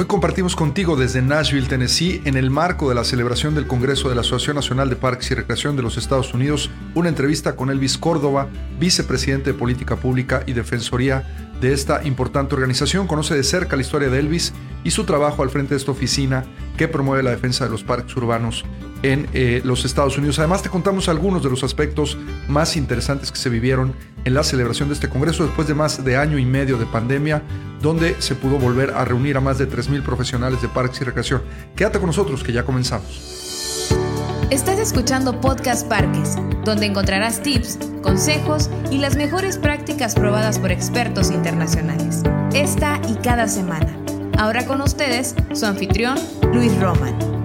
Hoy compartimos contigo desde Nashville, Tennessee, en el marco de la celebración del Congreso de la Asociación Nacional de Parques y Recreación de los Estados Unidos, una entrevista con Elvis Córdoba, vicepresidente de Política Pública y Defensoría de esta importante organización. Conoce de cerca la historia de Elvis y su trabajo al frente de esta oficina que promueve la defensa de los parques urbanos en eh, los Estados Unidos. Además, te contamos algunos de los aspectos más interesantes que se vivieron en la celebración de este Congreso después de más de año y medio de pandemia, donde se pudo volver a reunir a más de 3.000 profesionales de parques y recreación. Quédate con nosotros, que ya comenzamos. Estás escuchando Podcast Parques, donde encontrarás tips, consejos y las mejores prácticas probadas por expertos internacionales. Esta y cada semana. Ahora con ustedes, su anfitrión, Luis Roman.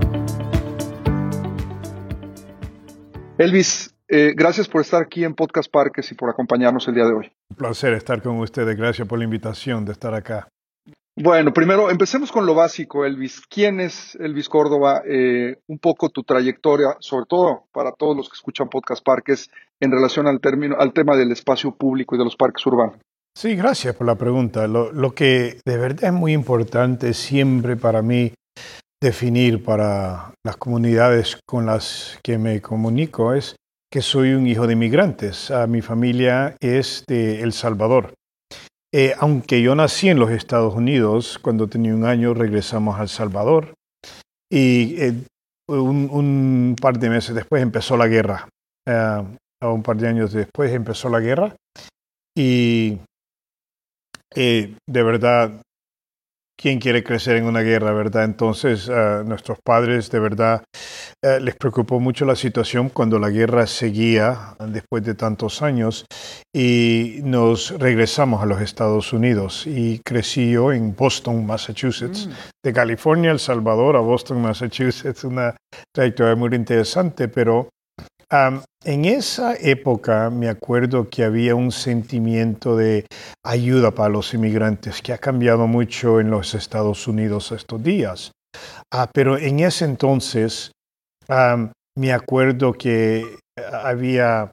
Elvis, eh, gracias por estar aquí en Podcast Parques y por acompañarnos el día de hoy. Un placer estar con ustedes. Gracias por la invitación de estar acá. Bueno, primero empecemos con lo básico, Elvis. ¿Quién es Elvis Córdoba? Eh, un poco tu trayectoria, sobre todo para todos los que escuchan Podcast Parques, en relación al, término, al tema del espacio público y de los parques urbanos. Sí, gracias por la pregunta. Lo, lo que de verdad es muy importante siempre para mí definir para las comunidades con las que me comunico es que soy un hijo de inmigrantes. Ah, mi familia es de El Salvador. Eh, aunque yo nací en los Estados Unidos, cuando tenía un año regresamos a El Salvador y eh, un, par de meses después empezó la guerra. Uh, un par de años después empezó la guerra y de verdad quién quiere crecer en una guerra, ¿verdad? Entonces, a nuestros padres de verdad eh, les preocupó mucho la situación cuando la guerra seguía después de tantos años y nos regresamos a los Estados Unidos y crecí yo en Boston, Massachusetts, mm. de California, El Salvador a Boston, Massachusetts, una trayectoria muy interesante, pero en esa época me acuerdo que había un sentimiento de ayuda para los inmigrantes que ha cambiado mucho en los Estados Unidos estos días. Ah, pero en ese entonces me acuerdo que había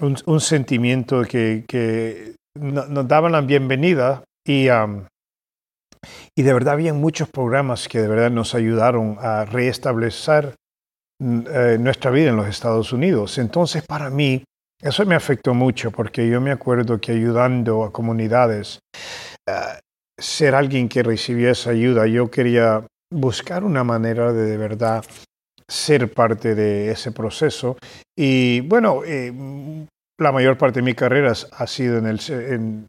un, sentimiento que, que nos daban la bienvenida y, y de verdad había muchos programas que de verdad nos ayudaron a reestablecer eh, nuestra vida en los Estados Unidos. Entonces, para mí, eso me afectó mucho porque yo me acuerdo que ayudando a comunidades, eh, ser alguien que recibía esa ayuda, yo quería buscar una manera de de verdad ser parte de ese proceso. Y bueno, eh, la mayor parte de mi carrera ha sido en el,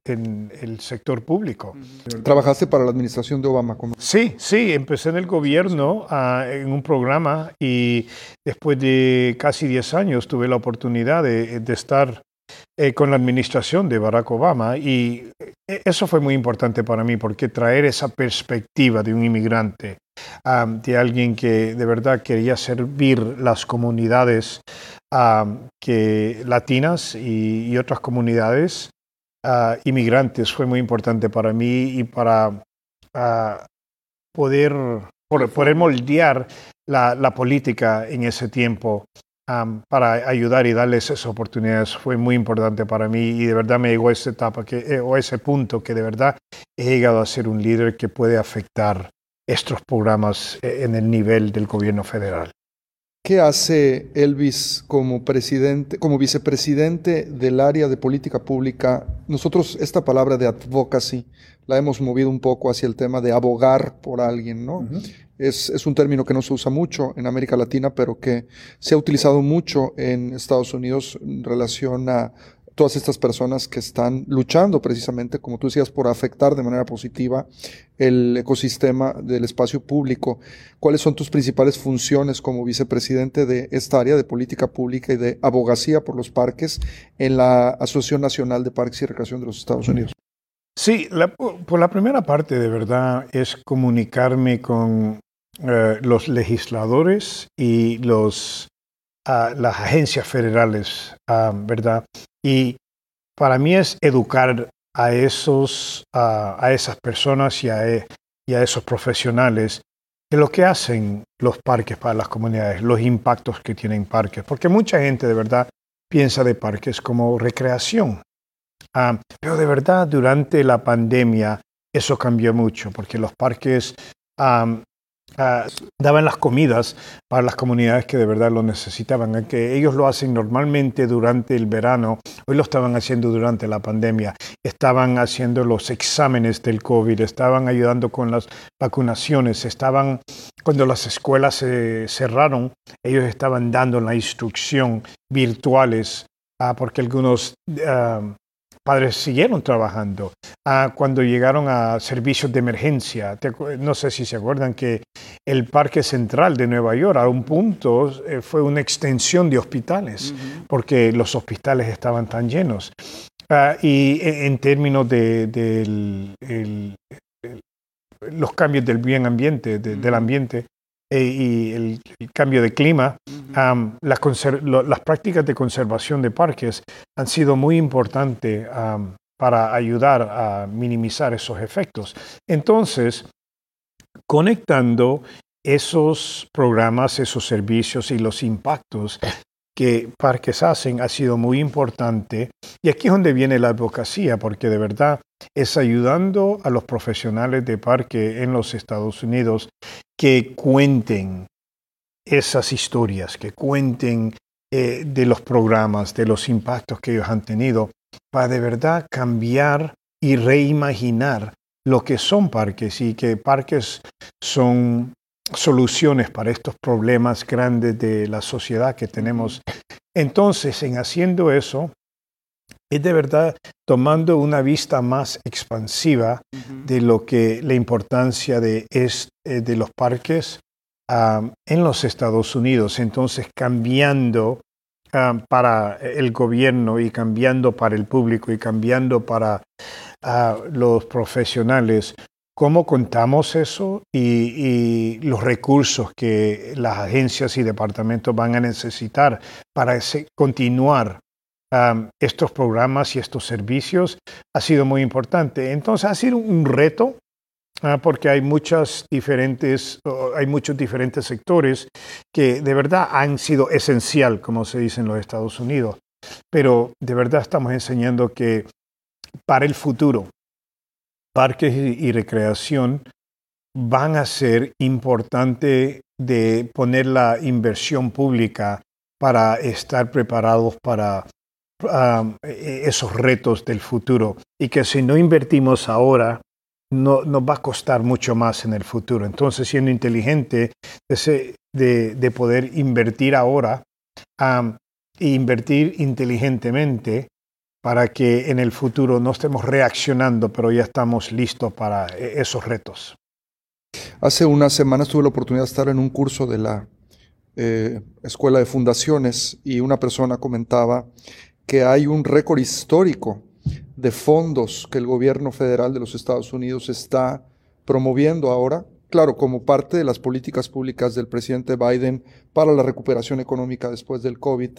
en, el sector público. ¿Trabajaste para la administración de Obama? Sí, sí, empecé en el gobierno ah, en un programa y después de casi 10 años tuve la oportunidad de, estar eh, con la administración de Barack Obama y eh, eso fue muy importante para mí porque traer esa perspectiva de un inmigrante, ah, de alguien que de verdad quería servir las comunidades que latinas y, otras comunidades inmigrantes fue muy importante para mí y para poder, poder moldear la, política en ese tiempo para ayudar y darles esas oportunidades fue muy importante para mí y de verdad me llegó a esa etapa que, eh, o ese punto que de verdad he llegado a ser un líder que puede afectar estos programas eh, en el nivel del gobierno federal. ¿Qué hace Elvis como presidente, como vicepresidente del área de política pública? Nosotros esta palabra de advocacy la hemos movido un poco hacia el tema de abogar por alguien, ¿no? es, es, un término que no se usa mucho en América Latina, pero que se ha utilizado mucho en Estados Unidos en relación a todas estas personas que están luchando precisamente, como tú decías, por afectar de manera positiva el ecosistema del espacio público. ¿Cuáles son tus principales funciones como vicepresidente de esta área de política pública y de abogacía por los parques en la Asociación Nacional de Parques y Recreación de los Estados Unidos? Sí, por la primera parte de verdad es comunicarme con eh, los legisladores y los, ah, las agencias federales, ah, ¿verdad? Y para mí es educar a, esos, a, esas personas y a, e, y a esos profesionales de lo que hacen los parques para las comunidades, los impactos que tienen parques, porque mucha gente de verdad piensa de parques como recreación. Ah, pero de verdad durante la pandemia eso cambió mucho, porque los parques Ah, daban las comidas para las comunidades que de verdad lo necesitaban, que ellos lo hacen normalmente durante el verano, hoy lo estaban haciendo durante la pandemia, estaban haciendo los exámenes del COVID, estaban ayudando con las vacunaciones, estaban, cuando las escuelas se cerraron, ellos estaban dando la instrucción virtuales, ah, porque algunos ah, padres siguieron trabajando. Ah, cuando llegaron a servicios de emergencia, no sé si se acuerdan que el Parque Central de Nueva York a un punto eh, fue una extensión de hospitales, porque los hospitales estaban tan llenos. Ah, y en, términos de, los cambios del bien ambiente, del ambiente, eh, y el, cambio de clima, las, prácticas de conservación de parques han sido muy importantes para ayudar a minimizar esos efectos. Entonces, conectando esos programas, esos servicios y los impactos que parques hacen ha sido muy importante. Y aquí es donde viene la advocacia, porque de verdad es ayudando a los profesionales de parque en los Estados Unidos que cuenten esas historias, que cuenten eh, de los programas, de los impactos que ellos han tenido, para de verdad cambiar y reimaginar lo que son parques y que parques son soluciones para estos problemas grandes de la sociedad que tenemos. Entonces, en haciendo eso, es de verdad tomando una vista más expansiva de lo que la importancia de, es, eh, de los parques en los Estados Unidos. Entonces, cambiando para el gobierno y cambiando para el público y cambiando para los profesionales, cómo contamos eso y, los recursos que las agencias y departamentos van a necesitar para continuar estos programas y estos servicios ha sido muy importante. Entonces ha sido un reto ah, porque hay muchas diferentes, hay muchos diferentes sectores que de verdad han sido esencial, como se dice en los Estados Unidos. Pero de verdad estamos enseñando que para el futuro parques y, recreación van a ser importante de poner la inversión pública para estar preparados para um, e, esos retos del futuro y que si no invertimos ahora, no, nos va a costar mucho más en el futuro. Entonces, siendo inteligente de, de poder invertir ahora um, e invertir inteligentemente, para que en el futuro no estemos reaccionando, pero ya estamos listos para e-, esos retos. Hace unas semanas tuve la oportunidad de estar en un curso de la eh, Escuela de Fundaciones y una persona comentaba que hay un récord histórico de fondos que el gobierno federal de los Estados Unidos está promoviendo ahora, claro, como parte de las políticas públicas del presidente Biden para la recuperación económica después del COVID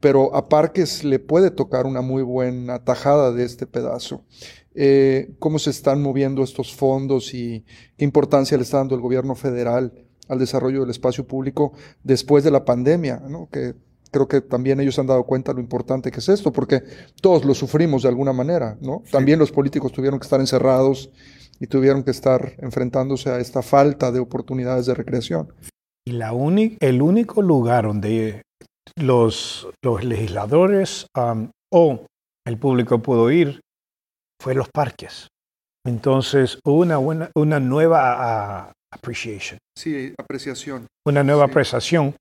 pero a Parques le puede tocar una muy buena tajada de este pedazo. Eh, ¿Cómo se están moviendo estos fondos y qué importancia le está dando el gobierno federal al desarrollo del espacio público después de la pandemia? ¿no? Que creo que también ellos han dado cuenta de lo importante que es esto, porque todos lo sufrimos de alguna manera. ¿no? También los políticos tuvieron que estar encerrados y tuvieron que estar enfrentándose a esta falta de oportunidades de recreación. Y la el único lugar donde los, los legisladores um, o el público pudo ir fue los parques. Entonces hubo una, buena, una nueva appreciation. Sí, apreciación. Una nueva apreciación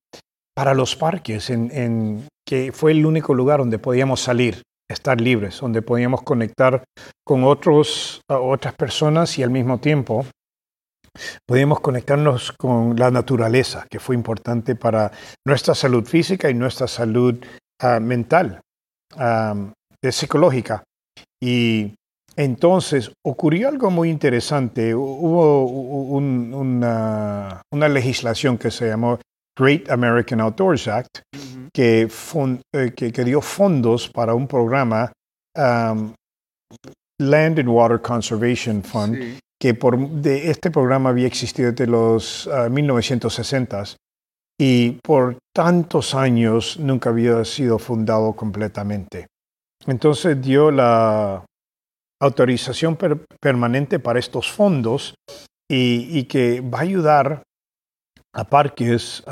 para los parques, en, en, que fue el único lugar donde podíamos salir, estar libres, donde podíamos conectar con otros, otras personas y al mismo tiempo podíamos conectarnos con la naturaleza, que fue importante para nuestra salud física y nuestra salud ah, mental, uh, psicológica. Y entonces ocurrió algo muy interesante. Hubo una, legislación que se llamó Great American Outdoors Act, eh, que, dio fondos para un programa Land and Water Conservation Fund, que por, de este programa había existido desde los 1960s ah, y por tantos años nunca había sido fundado completamente. Entonces dio la autorización permanente para estos fondos y, que va a ayudar a parques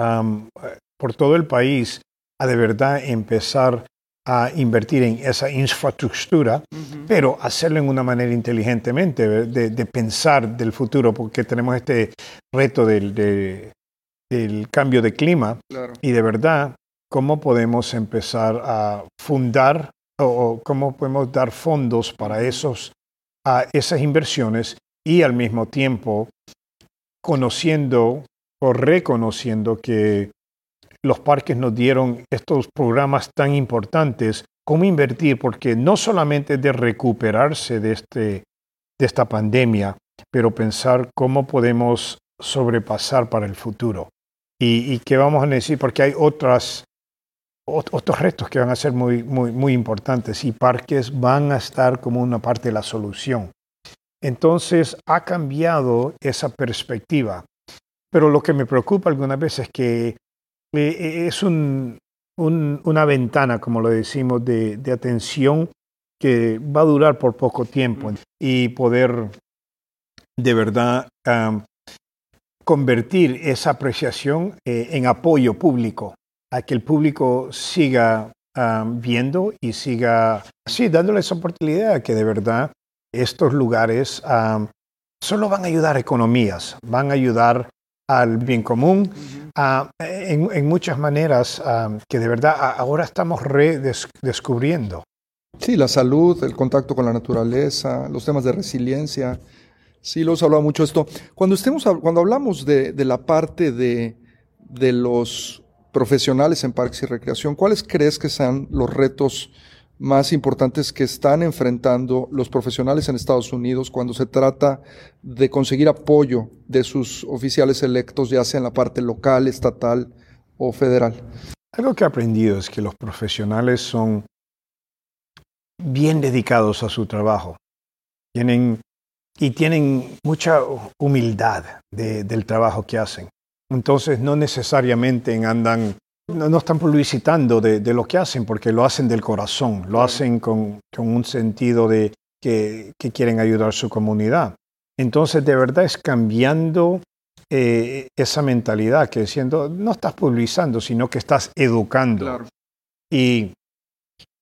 por todo el país a de verdad empezar a invertir en esa infraestructura, pero hacerlo en una manera inteligentemente, de, pensar del futuro, porque tenemos este reto del, del cambio de clima. Y de verdad cómo podemos empezar a fundar o, cómo podemos dar fondos para esos, a esas inversiones y al mismo tiempo conociendo o reconociendo que los parques nos dieron estos programas tan importantes, cómo invertir, porque no solamente de recuperarse de, este, de esta pandemia, pero pensar cómo podemos sobrepasar para el futuro. Y, y qué vamos a decir, porque hay otras otros retos que van a ser muy, muy, muy importantes y parques van a estar como una parte de la solución. Entonces ha cambiado esa perspectiva. Pero lo que me preocupa algunas veces es que eh, eh, es un, una ventana, como lo decimos, de, de, atención que va a durar por poco tiempo y poder de verdad convertir esa apreciación eh, en apoyo público a que el público siga viendo y siga, sí, dándole esa oportunidad que de verdad estos lugares solo van a ayudar a economías, van a ayudar al bien común en, muchas maneras que de verdad ahora estamos redescubriendo. Sí, la salud, el contacto con la naturaleza, los temas de resiliencia. Sí, lo hemos hablado mucho esto. Cuando, estemos, cuando hablamos de, de la parte de, de los profesionales en parques y recreación, ¿cuáles crees que sean los retos más importantes que están enfrentando los profesionales en Estados Unidos cuando se trata de conseguir apoyo de sus oficiales electos, ya sea en la parte local, estatal o federal? Algo que he aprendido es que los profesionales son bien dedicados a su trabajo. Tienen, y tienen mucha humildad del trabajo que hacen. Entonces no necesariamente andan, no, están publicitando de, lo que hacen porque lo hacen del corazón, lo hacen con, un sentido de que, quieren ayudar a su comunidad. Entonces de verdad es cambiando eh, esa mentalidad que diciendo, no estás publicando, sino que estás educando. Y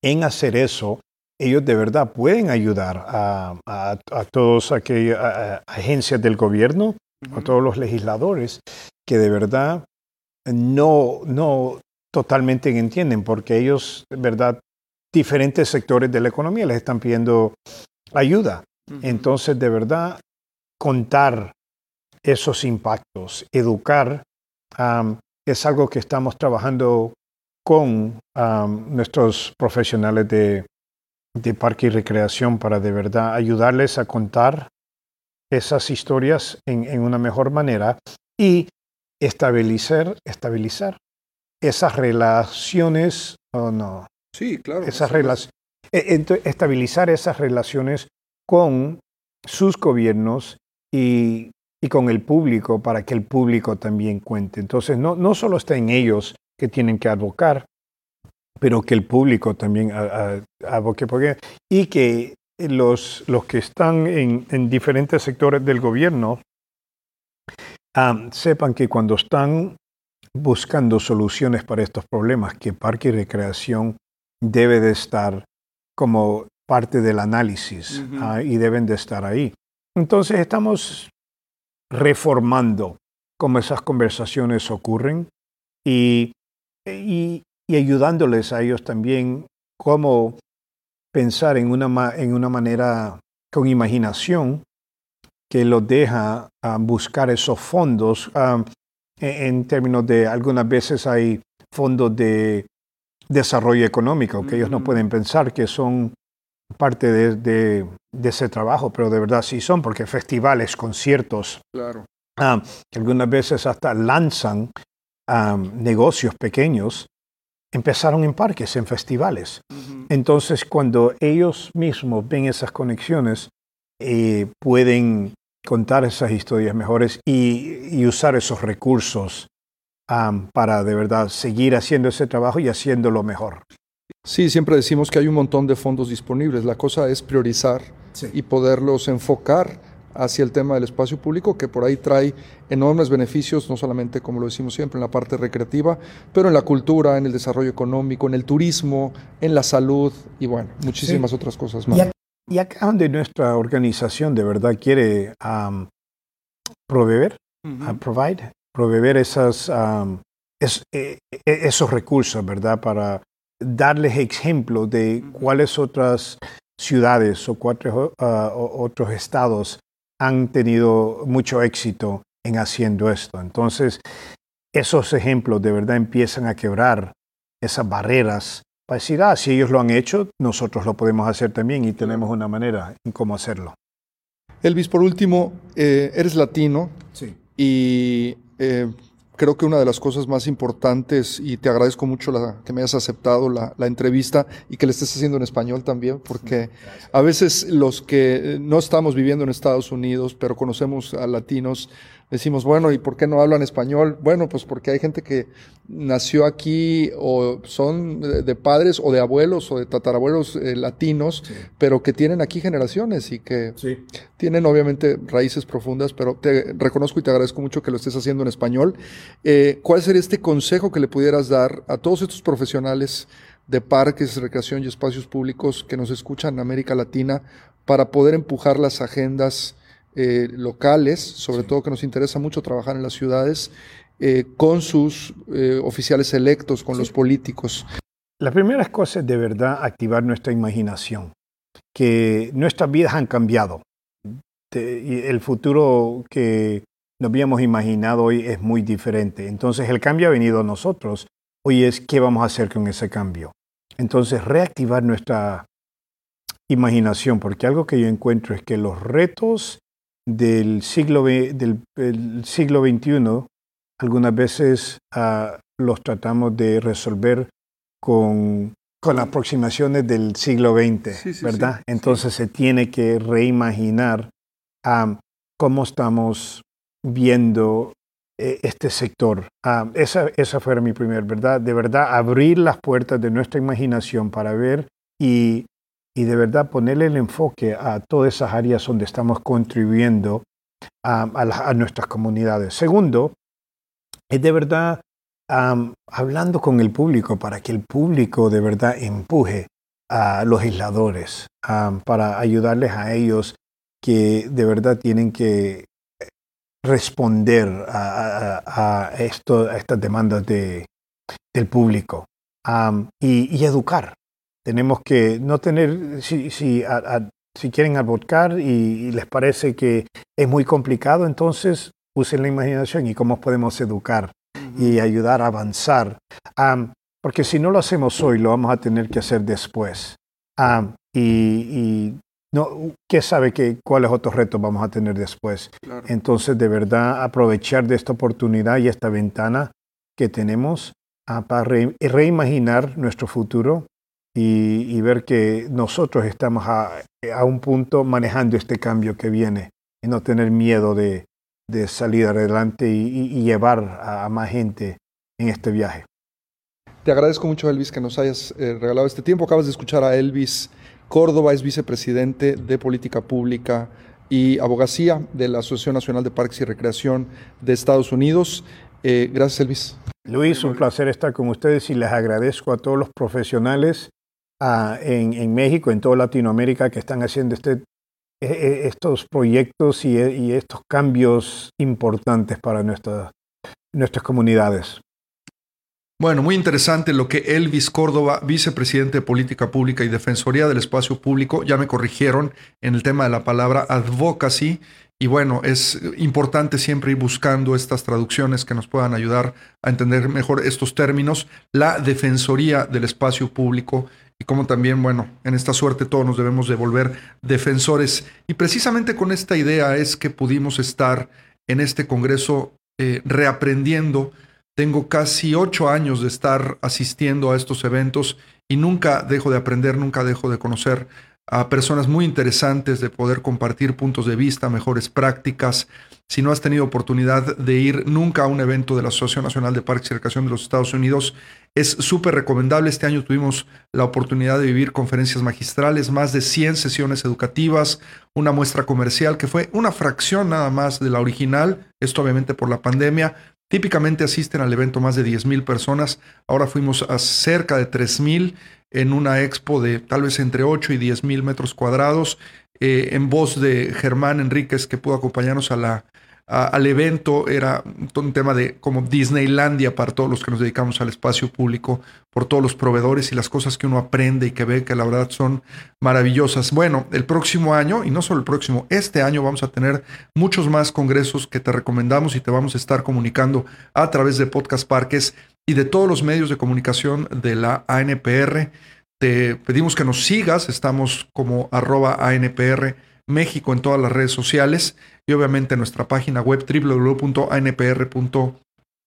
en hacer eso, ellos de verdad pueden ayudar a, a, a todas aquellas agencias del gobierno, a todos los legisladores, que de verdad no, no totalmente entienden, porque ellos, verdad, diferentes sectores de la economía les están pidiendo ayuda. Entonces, de verdad, contar esos impactos, educar, es algo que estamos trabajando con nuestros profesionales de, de parque y recreación para de verdad ayudarles a contar esas historias en, en una mejor manera y estabilizar, estabilizar esas relaciones, o no. Sí, claro. Esas relaciones, e, estabilizar esas relaciones con sus gobiernos y, y, con el público para que el público también cuente. Entonces, no, no solo está en ellos que tienen que advocar, pero que el público también aboque porque, y que los, los que están en, en diferentes sectores del gobierno sepan que cuando están buscando soluciones para estos problemas, que Parque y Recreación debe de estar como parte del análisis ah, y deben de estar ahí. Entonces estamos reformando cómo esas conversaciones ocurren y, y, ayudándoles a ellos también cómo pensar en una, en una manera con imaginación que los deja ah, buscar esos fondos ah, en, términos de algunas veces hay fondos de desarrollo económico que ellos no mm. pueden pensar que son parte de, ese trabajo, pero de verdad sí son, porque festivales, conciertos, claro. Ah, algunas veces hasta lanzan negocios pequeños, empezaron en parques, en festivales. Entonces, cuando ellos mismos ven esas conexiones, eh, pueden contar esas historias mejores y, usar esos recursos para de verdad seguir haciendo ese trabajo y haciéndolo mejor. Sí, siempre decimos que hay un montón de fondos disponibles. La cosa es priorizar y poderlos enfocar hacia el tema del espacio público, que por ahí trae enormes beneficios, no solamente, como lo decimos siempre, en la parte recreativa, pero en la cultura, en el desarrollo económico, en el turismo, en la salud y bueno, muchísimas otras cosas más. Y acá donde nuestra organización de verdad quiere proveer, provide, proveer esas, e, esos recursos, ¿verdad? Para darles ejemplo de cuáles otras ciudades o cuatro, ah, otros estados han tenido mucho éxito en haciendo esto. Entonces, esos ejemplos de verdad empiezan a quebrar esas barreras para decir, ah, si ellos lo han hecho, nosotros lo podemos hacer también y tenemos una manera en cómo hacerlo. Elvis, por último, eh, eres latino sí. y eh, creo que una de las cosas más importantes, y te agradezco mucho la, que me hayas aceptado la, la, entrevista y que le estés haciendo en español también, porque a veces los que no estamos viviendo en Estados Unidos, pero conocemos a latinos, decimos, bueno, ¿y por qué no hablan español? Bueno, pues porque hay gente que nació aquí o son de padres o de abuelos o de tatarabuelos eh, latinos, pero que tienen aquí generaciones y que tienen obviamente raíces profundas, pero te reconozco y te agradezco mucho que lo estés haciendo en español. Eh, ¿Cuál sería este consejo que le pudieras dar a todos estos profesionales de parques, recreación y espacios públicos que nos escuchan en América Latina para poder empujar las agendas? Eh, locales, sobre todo que nos interesa mucho trabajar en las ciudades, eh, con sus eh, oficiales electos, con los políticos. La primera cosa es de verdad activar nuestra imaginación, que nuestras vidas han cambiado. y el futuro que nos habíamos imaginado hoy es muy diferente. Entonces el cambio ha venido a nosotros. Hoy es qué vamos a hacer con ese cambio. Entonces reactivar nuestra imaginación, porque algo que yo encuentro es que los retos del siglo, del, siglo XXI, algunas veces uh, los tratamos de resolver con, con aproximaciones del siglo XX, ¿verdad? Entonces se tiene que reimaginar um, cómo estamos viendo eh, este sector. Um, esa, esa fue mi primer, ¿verdad? De verdad, abrir las puertas de nuestra imaginación para ver y y de verdad ponerle el enfoque a todas esas áreas donde estamos contribuyendo a, nuestras comunidades. Segundo, es de verdad hablando con el público para que el público de verdad empuje a los isladores, para ayudarles a ellos que de verdad tienen que responder a estas demandas de, del público y educar tenemos que no tener, si, si, si quieren aborcar y, les parece que es muy complicado, entonces usen la imaginación y cómo podemos educar y ayudar a avanzar. porque si no lo hacemos hoy, lo vamos a tener que hacer después. y, y no, ¿qué sabe que, cuáles otros retos vamos a tener después? Entonces, de verdad, aprovechar de esta oportunidad y esta ventana que tenemos para reimaginar nuestro futuro y, ver que nosotros estamos a, un punto manejando este cambio que viene y no tener miedo de, salir adelante y, llevar a, más gente en este viaje. Te agradezco mucho, Elvis, que nos hayas eh, regalado este tiempo. Acabas de escuchar a Elvis Córdoba, es vicepresidente de Política Pública y Abogacía de la Asociación Nacional de Parques y Recreación de Estados Unidos. Eh, gracias, Elvis. Luis, un placer estar con ustedes y les agradezco a todos los profesionales en, México, en toda Latinoamérica, que están haciendo este, e, e, estos proyectos y, y, estos cambios importantes para nuestra, nuestras comunidades. Bueno, muy interesante lo que Elvis Córdoba, vicepresidente de Política Pública y Defensoría del Espacio Público, ya me corrigieron en el tema de la palabra advocacy. Y bueno, es importante siempre ir buscando estas traducciones que nos puedan ayudar a entender mejor estos términos. La Defensoría del Espacio Público y como también, bueno, en esta suerte todos nos debemos de volver defensores. Y precisamente con esta idea es que pudimos estar en este Congreso eh, reaprendiendo. Tengo casi ocho años de estar asistiendo a estos eventos y nunca dejo de aprender, nunca dejo de conocer a personas muy interesantes de poder compartir puntos de vista, mejores prácticas. Si no has tenido oportunidad de ir nunca a un evento de la Asociación Nacional de Parques y Recreación de los Estados Unidos, es súper recomendable. Este año tuvimos la oportunidad de vivir conferencias magistrales, más de 100 sesiones educativas, una muestra comercial que fue una fracción nada más de la original, esto obviamente por la pandemia. Típicamente asisten al evento más de 10.000 personas, ahora fuimos a cerca de 3.000 en una expo de tal vez entre 8 y 10 mil metros cuadrados, eh, en voz de Germán Enríquez, que pudo acompañarnos a la, al evento. Era un tema de como Disneylandia para todos los que nos dedicamos al espacio público, por todos los proveedores y las cosas que uno aprende y que ve que la verdad son maravillosas. Bueno, el próximo año, y no solo el próximo, este año vamos a tener muchos más congresos que te recomendamos y te vamos a estar comunicando a través de Podcast Parques y de todos los medios de comunicación de la ANPR. Te pedimos que nos sigas, estamos como arroba ANPR México en todas las redes sociales y obviamente en nuestra página web www.anpr.org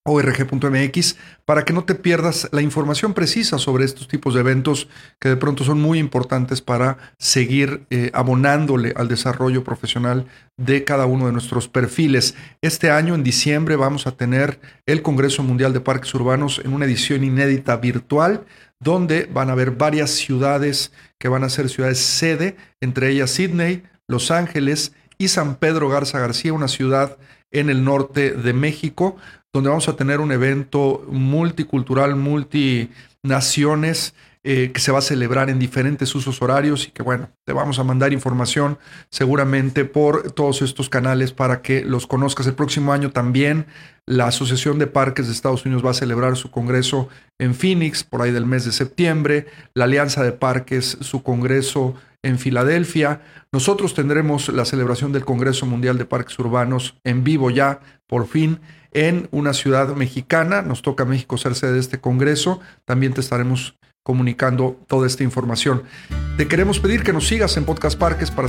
org.mx para que no te pierdas la información precisa sobre estos tipos de eventos que de pronto son muy importantes para seguir eh, abonándole al desarrollo profesional de cada uno de nuestros perfiles. Este año, en diciembre, vamos a tener el Congreso Mundial de Parques Urbanos en una edición inédita virtual donde van a haber varias ciudades que van a ser ciudades sede, entre ellas Sydney, Los Ángeles y San Pedro Garza García, una ciudad en el norte de México, donde vamos a tener un evento multicultural, multinaciones, eh, que se va a celebrar en diferentes usos horarios y que bueno, te vamos a mandar información seguramente por todos estos canales para que los conozcas. El próximo año también la Asociación de Parques de Estados Unidos va a celebrar su congreso en Phoenix por ahí del mes de septiembre, la Alianza de Parques su congreso en Filadelfia. Nosotros tendremos la celebración del Congreso Mundial de Parques Urbanos en vivo ya, por fin, en una ciudad mexicana. Nos toca a México ser sede de este Congreso. También te estaremos comunicando toda esta información. Te queremos pedir que nos sigas en Podcast Parques para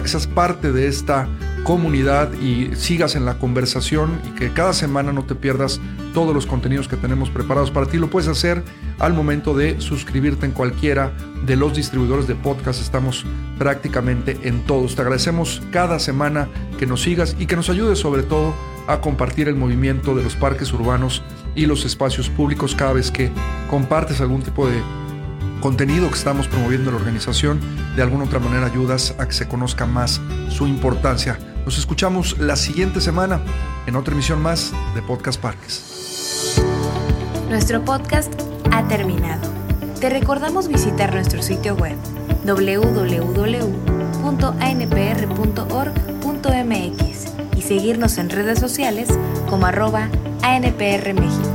que, seas parte de esta comunidad y sigas en la conversación y que cada semana no te pierdas todos los contenidos que tenemos preparados para ti. Lo puedes hacer al momento de suscribirte en cualquiera de los distribuidores de podcast. Estamos prácticamente en todos. Te agradecemos cada semana que nos sigas y que nos ayudes sobre todo a compartir el movimiento de los parques urbanos y los espacios públicos cada vez que compartes algún tipo de contenido que estamos promoviendo en la organización, de alguna otra manera ayudas a que se conozca más su importancia. Nos escuchamos la siguiente semana en otra emisión más de Podcast Parques. Nuestro podcast ha terminado. Te recordamos visitar nuestro sitio web www.anpr.org.mx y seguirnos en redes sociales como arroba ANPR México.